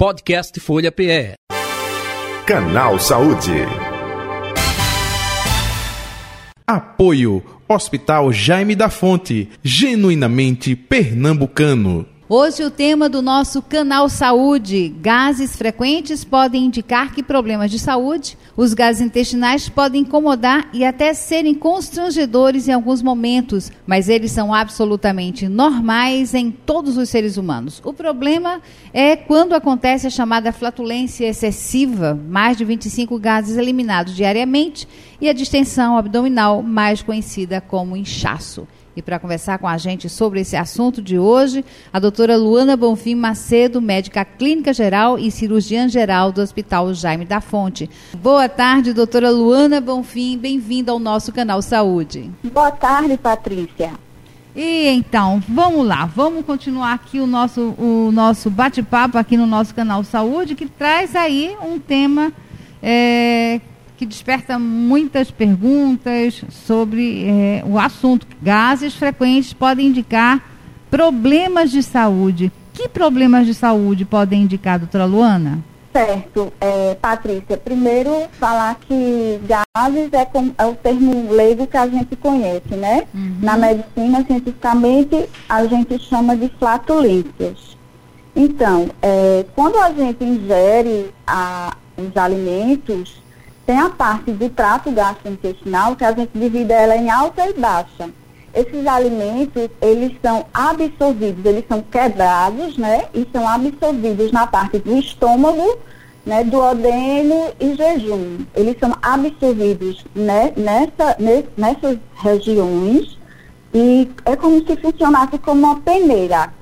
Podcast Folha PE. Canal Saúde. Apoio Hospital Jaime da Fonte, genuinamente pernambucano. Hoje o tema do nosso canal Saúde, gases frequentes podem indicar que problemas de saúde, os gases intestinais podem incomodar e até serem constrangedores em alguns momentos, mas eles são absolutamente normais em todos os seres humanos. O problema é quando acontece a chamada flatulência excessiva, mais de 25 gases eliminados diariamente, e a distensão abdominal, mais conhecida como inchaço. E para conversar com a gente sobre esse assunto de hoje, a doutora Luana Bonfim Macedo, médica clínica geral e cirurgiã geral do Hospital Jaime da Fonte. Boa tarde, doutora Luana Bonfim, bem-vinda ao nosso canal Saúde. Boa tarde, Patrícia. E então, vamos lá, vamos continuar aqui o nosso, o nosso bate-papo aqui no nosso canal Saúde, que traz aí um tema é, que desperta muitas perguntas sobre é, o assunto. Gases frequentes podem indicar problemas de saúde. Que problemas de saúde podem indicar, doutora Luana? Certo, é, Patrícia. Primeiro, falar que gases é, com, é, o termo leigo que a gente conhece, né? Uhum. Na medicina, cientificamente, a gente chama de flatulências. Então, é, quando a gente ingere a, os alimentos, tem a parte do trato gastrointestinal, que a gente divide ela em alta e baixa. Esses alimentos, eles são absorvidos, eles são quebrados, né? E são absorvidos na parte do estômago, né? Do odeno e jejum. Eles são absorvidos né? Nessa, nessas regiões e é como se funcionasse como uma peneira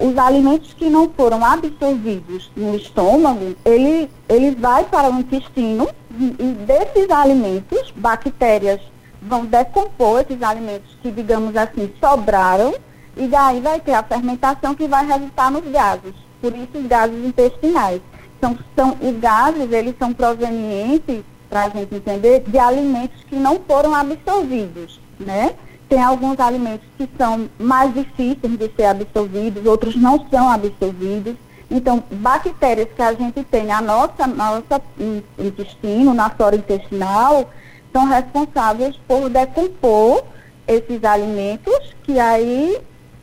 os alimentos que não foram absorvidos no estômago, ele, ele vai para o intestino e desses alimentos, bactérias vão decompor esses alimentos que, digamos assim, sobraram, e daí vai ter a fermentação que vai resultar nos gases, por isso os gases intestinais. São, são, os gases, eles são provenientes, para a gente entender, de alimentos que não foram absorvidos, né? Tem alguns alimentos que são mais difíceis de ser absorvidos, outros não são absorvidos. Então, bactérias que a gente tem na nossa, nossa intestino, na flora intestinal, são responsáveis por decompor esses alimentos que aí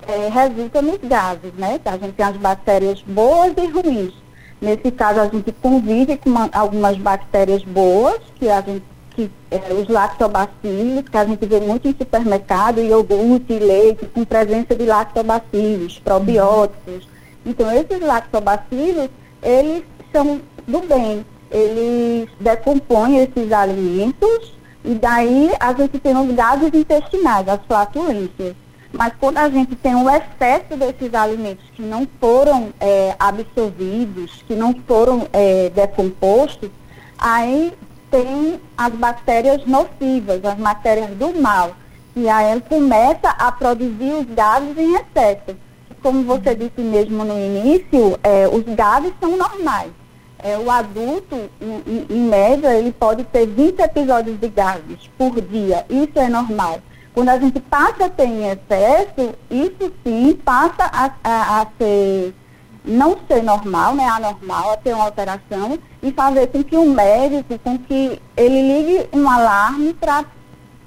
é, resultam nos gases, né? A gente tem as bactérias boas e ruins. Nesse caso, a gente convive com uma, algumas bactérias boas, que a gente que é, os lactobacilos, que a gente vê muito em supermercado, iogurte, leite, com presença de lactobacilos, probióticos. Então, esses lactobacilos, eles são do bem. Eles decompõem esses alimentos e daí a gente tem os gases intestinais, as flatulências. Mas quando a gente tem um excesso desses alimentos que não foram é, absorvidos, que não foram é, decompostos, aí tem as bactérias nocivas, as bactérias do mal. E aí começa a produzir os gases em excesso. Como você disse mesmo no início, é, os gases são normais. É, o adulto, em, em, média, ele pode ter 20 episódios de gases por dia. Isso é normal. Quando a gente passa a ter em excesso, isso sim passa a, a, a ser não ser normal, né, anormal, a ter uma alteração e fazer com que o médico, com que ele ligue um alarme para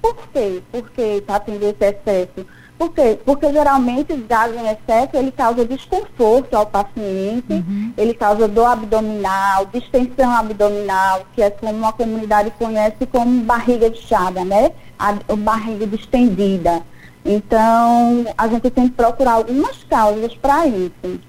por quê? Por que está tendo esse excesso? Por quê? Porque geralmente os gases em excesso ele causa desconforto ao paciente, uhum. ele causa dor abdominal, distensão abdominal, que é como a comunidade conhece como barriga inchada, né? A, a barriga distendida. Então, a gente tem que procurar algumas causas para isso.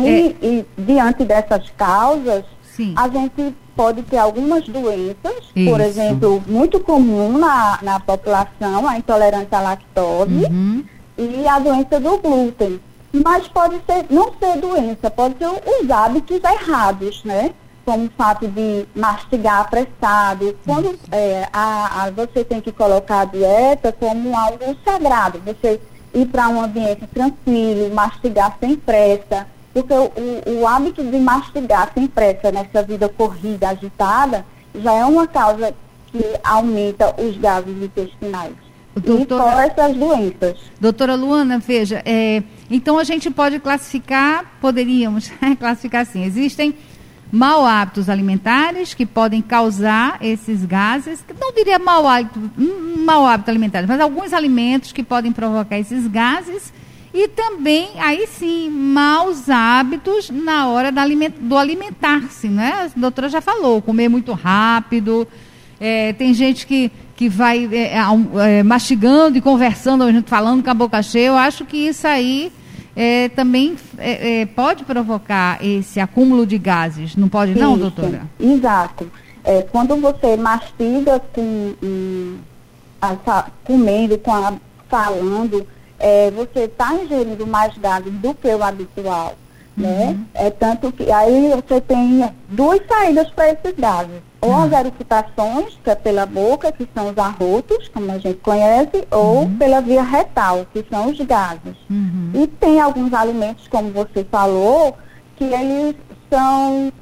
E, é. e, diante dessas causas, Sim. a gente pode ter algumas doenças, Isso. por exemplo, muito comum na, na população, a intolerância à lactose uhum. e a doença do glúten. Mas pode ser, não ser doença, pode ser os hábitos errados, né? Como o fato de mastigar apressado. Quando é, a, a, você tem que colocar a dieta como algo sagrado, você ir para um ambiente tranquilo, mastigar sem pressa, porque o, o, hábito de mastigar sem pressa nessa vida corrida, agitada, já é uma causa que aumenta os gases intestinais. Doutora, e fora essas doenças. Doutora Luana, veja, é, então a gente pode classificar, poderíamos classificar assim, existem mau hábitos alimentares que podem causar esses gases, não diria mau hábito, mau hábito alimentar, mas alguns alimentos que podem provocar esses gases e também, aí sim, maus hábitos na hora do alimentar-se, né? A doutora já falou, comer muito rápido. É, tem gente que, que vai é, é, mastigando e conversando, falando com a boca cheia. Eu acho que isso aí é, também é, é, pode provocar esse acúmulo de gases, não pode não, doutora? Exato. quando você mastiga com, comendo, com a, falando é, você está ingerindo mais gases do que o habitual. Né? Uhum. É tanto que aí você tem duas saídas para esses gases. Ou uhum. as eructações, que é pela boca, que são os arrotos, como a gente conhece, ou uhum. pela via retal, que são os gases. Uhum. E tem alguns alimentos, como você falou, que eles são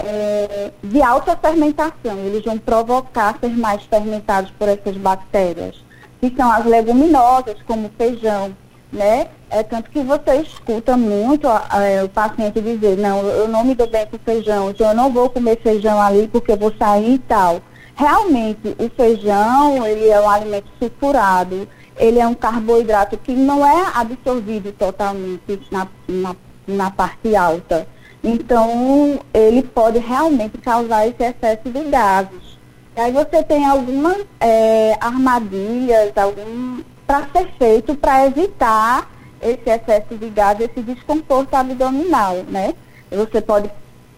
é, de alta fermentação. Eles vão provocar ser mais fermentados por essas bactérias que são as leguminosas, como feijão, né? É tanto que você escuta muito é, o paciente dizer, não, eu não me dou bem com feijão, então eu não vou comer feijão ali porque eu vou sair e tal. Realmente, o feijão, ele é um alimento sulfurado, ele é um carboidrato que não é absorvido totalmente na, na, na parte alta. Então, ele pode realmente causar esse excesso de gases. E aí você tem algumas é, armadilhas, algum para ser feito para evitar esse excesso de gás, esse desconforto abdominal, né? Você pode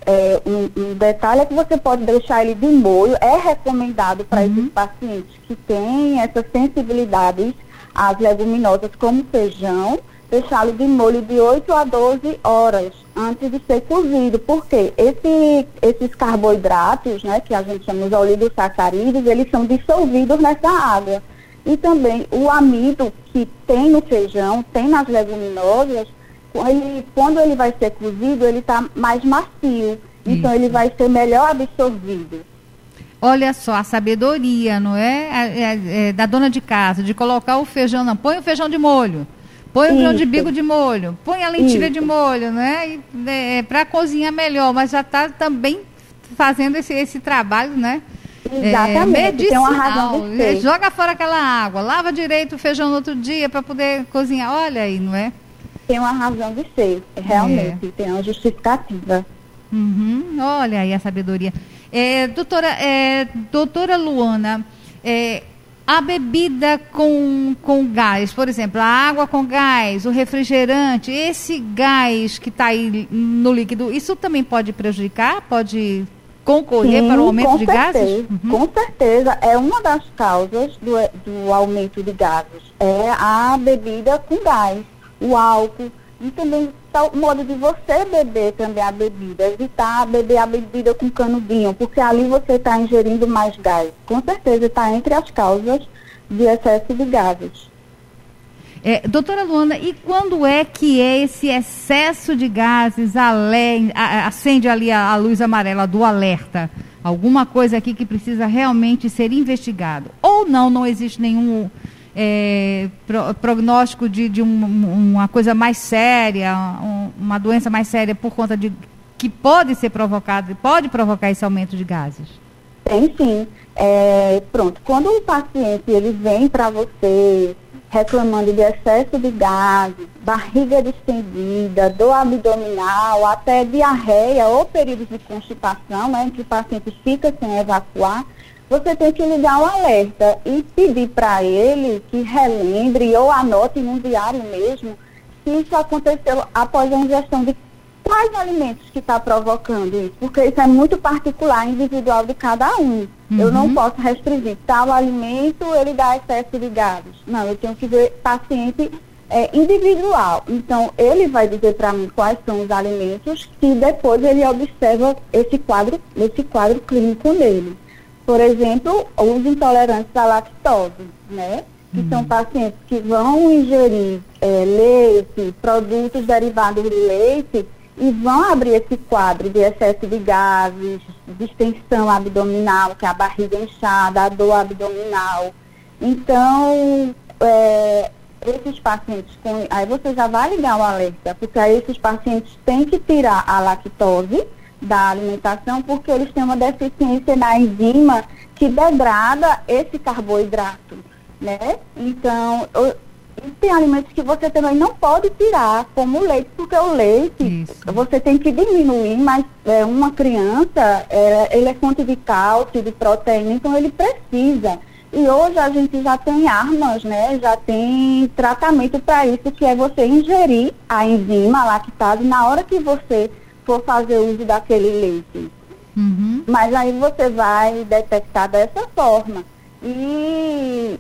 é, um, um, detalhe é que você pode deixar ele de molho. É recomendado para uhum. esses pacientes que têm essas sensibilidades às leguminosas, como feijão, deixá-lo de molho de 8 a 12 horas antes de ser cozido, porque esse, esses carboidratos, né, que a gente chama de oligosacarídeos, eles são dissolvidos nessa água. E também o amido que tem no feijão, tem nas leguminosas, ele, quando ele vai ser cozido, ele está mais macio. Então Isso. ele vai ser melhor absorvido. Olha só, a sabedoria, não é? É, é, é? Da dona de casa, de colocar o feijão, não, põe o feijão de molho. Põe o grão de bico de molho, põe a lentilha Isso. de molho, né? É, para cozinhar melhor, mas já está também fazendo esse, esse trabalho, né? Exatamente, é, tem uma razão de ser. Joga fora aquela água, lava direito o feijão no outro dia para poder cozinhar. Olha aí, não é? Tem uma razão de ser, realmente, é. tem uma justificativa. Uhum, olha aí a sabedoria. É, doutora, é, doutora Luana, é, a bebida com, com gás, por exemplo, a água com gás, o refrigerante, esse gás que está aí no líquido, isso também pode prejudicar? Pode concorrer Sim, para o aumento de certeza, gases? Uhum. Com certeza, é uma das causas do, do aumento de gases. É a bebida com gás, o álcool e também tá o modo de você beber também a bebida, evitar beber a bebida com canudinho, porque ali você está ingerindo mais gás. Com certeza está entre as causas de excesso de gases. É, doutora Luana, e quando é que é esse excesso de gases além, a, acende ali a, a luz amarela do alerta? Alguma coisa aqui que precisa realmente ser investigado? Ou não, não existe nenhum é, pro, prognóstico de, de um, uma coisa mais séria, um, uma doença mais séria por conta de que pode ser provocada, pode provocar esse aumento de gases? Tem sim. É, pronto, quando um paciente ele vem para você reclamando de excesso de gases, barriga distendida, dor abdominal, até diarreia ou períodos de constipação, né, em que o paciente fica sem evacuar, você tem que ligar um alerta e pedir para ele que relembre ou anote num diário mesmo se isso aconteceu após a ingestão de quais alimentos que está provocando isso, porque isso é muito particular, individual de cada um. Uhum. Eu não uhum. posso restringir tal alimento, ele dá excesso de gases. Não, eu tenho que ver paciente é, individual. Então, ele vai dizer para mim quais são os alimentos que depois ele observa esse quadro, esse quadro clínico nele. Por exemplo, os intolerantes à lactose, né? Que uhum. são pacientes que vão ingerir é, leite, produtos derivados de leite e vão abrir esse quadro de excesso de gases, distensão abdominal, que é a barriga inchada, a dor abdominal. Então, é, esses pacientes com. Aí você já vai ligar o alerta, porque aí esses pacientes têm que tirar a lactose da alimentação, porque eles têm uma deficiência na enzima que degrada esse carboidrato, né? Então, eu, tem alimentos que você também não pode tirar, como o leite, porque o leite Isso. você tem que diminuir, mas é, uma criança, é, ele é fonte de cálcio, de proteína, então ele precisa. E hoje a gente já tem armas, né? Já tem tratamento para isso, que é você ingerir a enzima, a lactase, na hora que você for fazer uso daquele leite. Uhum. Mas aí você vai detectar dessa forma. E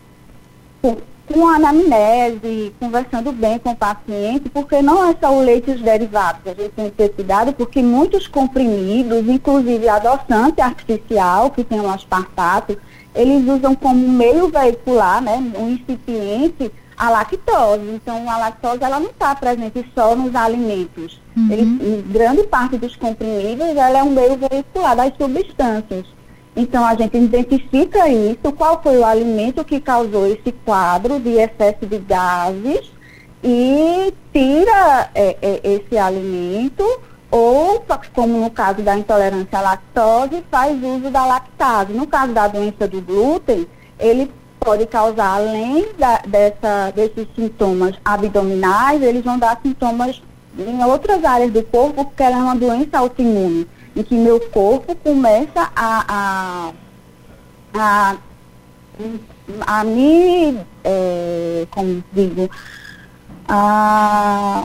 com, com a anamnese, conversando bem com o paciente, porque não é só o leite e os derivados. A gente tem que ter cuidado, porque muitos comprimidos, inclusive adoçante artificial, que tem o aspartato, eles usam como meio veicular, né, um incipiente, a lactose. Então, a lactose ela não está presente só nos alimentos. Uhum. Ele, em grande parte dos comprimidos, ela é um meio veicular das substâncias. Então, a gente identifica isso, qual foi o alimento que causou esse quadro de excesso de gases e tira é, é, esse alimento ou, como no caso da intolerância à lactose, faz uso da lactase. No caso da doença do glúten, ele pode causar, além da, dessa, desses sintomas abdominais, eles vão dar sintomas em outras áreas do corpo, porque ela é uma doença autoimune, em que meu corpo começa a, a, a, a me, é, como digo, a,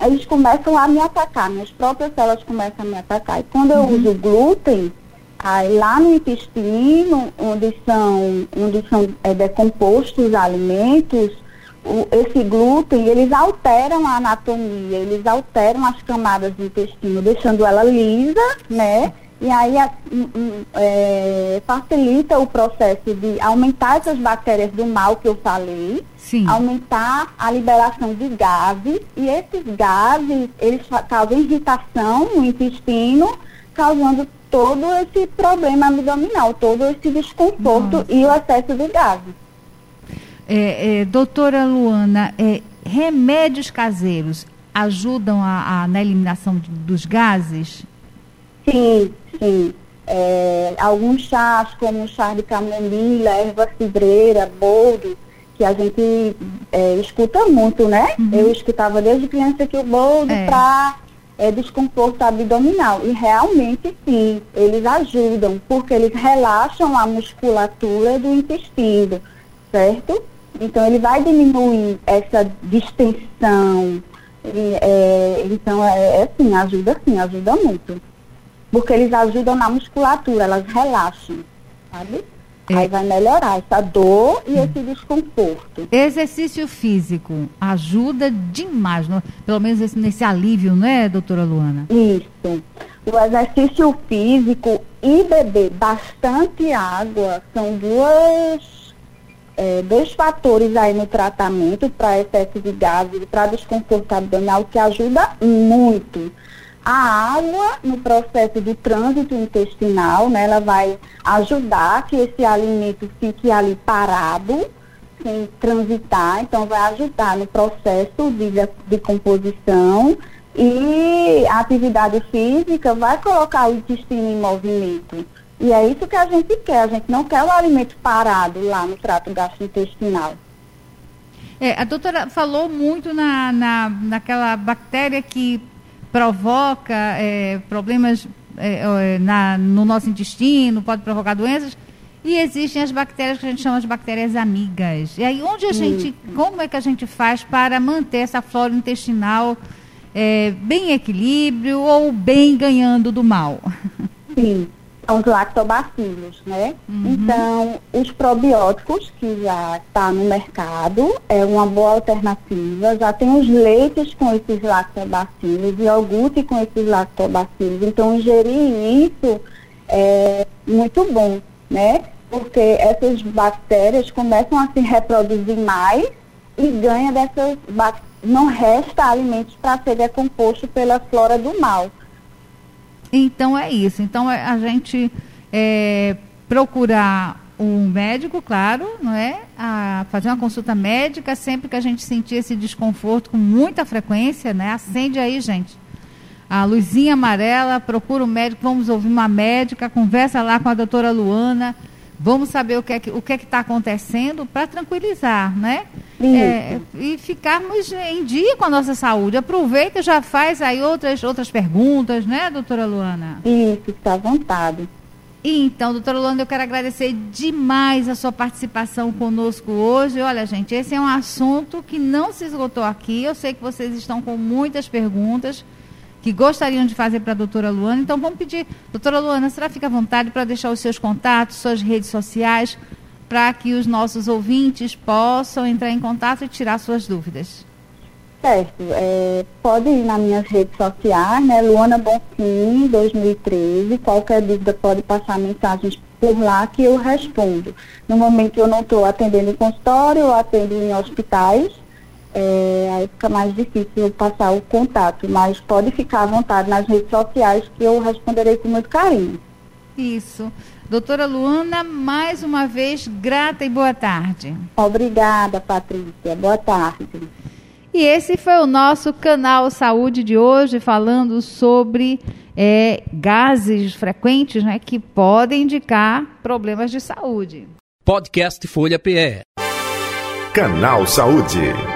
eles começam a me atacar, minhas próprias células começam a me atacar. E quando eu uso glúten, aí lá no intestino, onde são, onde são é, decompostos os alimentos, o- esse glúten, eles alteram a anatomia, eles alteram as camadas do intestino, deixando ela lisa, né? E aí a- hum, hum, é, facilita o processo de aumentar essas bactérias do mal que eu falei, Sim. aumentar a liberação de gases e esses gases eles causam irritação no intestino, causando todo esse problema abdominal, todo esse desconforto Nossa. e o excesso de gases. É, é, doutora Luana, é, remédios caseiros ajudam a, a- na eliminação de- dos gases? Sim, sim. É, alguns chás, como o chá de camomila, erva cidreira, boldo, que a gente é, escuta muito, né? Eu escutava desde criança que o boldo É. desconforto abdominal. E realmente sim, eles ajudam, porque eles relaxam a musculatura do intestino, certo? Então ele vai diminuir essa distensão. E, é, então é, é sim, ajuda sim, ajuda muito. Porque eles ajudam na musculatura, elas relaxam, sabe? É. Aí vai melhorar essa dor e esse desconforto. Exercício físico ajuda demais, no- pelo menos esse- nesse alívio, né, doutora Luana? Isso. O exercício físico e beber bastante água são duas, é, dois fatores aí no tratamento para excesso de gases e para desconforto abdominal que ajuda muito. A água no processo do trânsito intestinal, né, ela vai ajudar que esse alimento fique ali parado, sem transitar, então vai ajudar no processo de, de composição e a atividade física vai colocar o intestino em movimento. E é isso que a gente quer, a gente não quer o alimento parado lá no trato gastrointestinal. É, a doutora falou muito na, na, naquela bactéria que provoca é, problemas é, é, na, no nosso intestino, pode provocar doenças. E existem as bactérias que a gente chama de bactérias amigas. E aí, onde a gente, como é que a gente faz para manter essa flora intestinal é, bem em equilíbrio ou bem ganhando do mal? Sim, são os lactobacilos, né? Então, os probióticos, que já está no mercado, é uma boa alternativa. Já tem os leites com esses lactobacilos, iogurte com esses lactobacilos. Então, ingerir isso é muito bom, né? Porque essas bactérias começam a se reproduzir mais e ganha dessas bactérias. Não resta alimentos para ser decomposto pela flora do mal. Então é isso. Então é a gente é, procurar o médico, claro, não é? A fazer uma consulta médica sempre que a gente sentir esse desconforto com muita frequência, né? Acende aí, gente. A luzinha amarela, procura o médico, vamos ouvir uma médica, conversa lá com a doutora Luana, vamos saber o que é que o que é está acontecendo para tranquilizar, né? É, e ficarmos em dia com a nossa saúde. Aproveita e já faz aí outras, outras perguntas, né, doutora Luana? Isso, está à vontade. Então, doutora Luana, eu quero agradecer demais a sua participação conosco hoje. Olha, gente, esse é um assunto que não se esgotou aqui. Eu sei que vocês estão com muitas perguntas que gostariam de fazer para a doutora Luana. Então, vamos pedir, doutora Luana, será fica à vontade para deixar os seus contatos, suas redes sociais, para que os nossos ouvintes possam entrar em contato e tirar suas dúvidas. Certo. É, pode ir nas minhas redes sociais, né? Luana Bonfim, 2013. Qualquer dúvida pode passar mensagens por lá que eu respondo. No momento eu não estou atendendo em consultório, eu atendo em hospitais. É, aí fica mais difícil passar o contato, mas pode ficar à vontade nas redes sociais que eu responderei com muito carinho. Isso. Doutora Luana, mais uma vez, grata e boa tarde. Obrigada, Patrícia. Boa tarde. E esse foi o nosso canal Saúde de hoje, falando sobre é, gases frequentes né, que podem indicar problemas de saúde. Podcast Folha PE. Canal Saúde.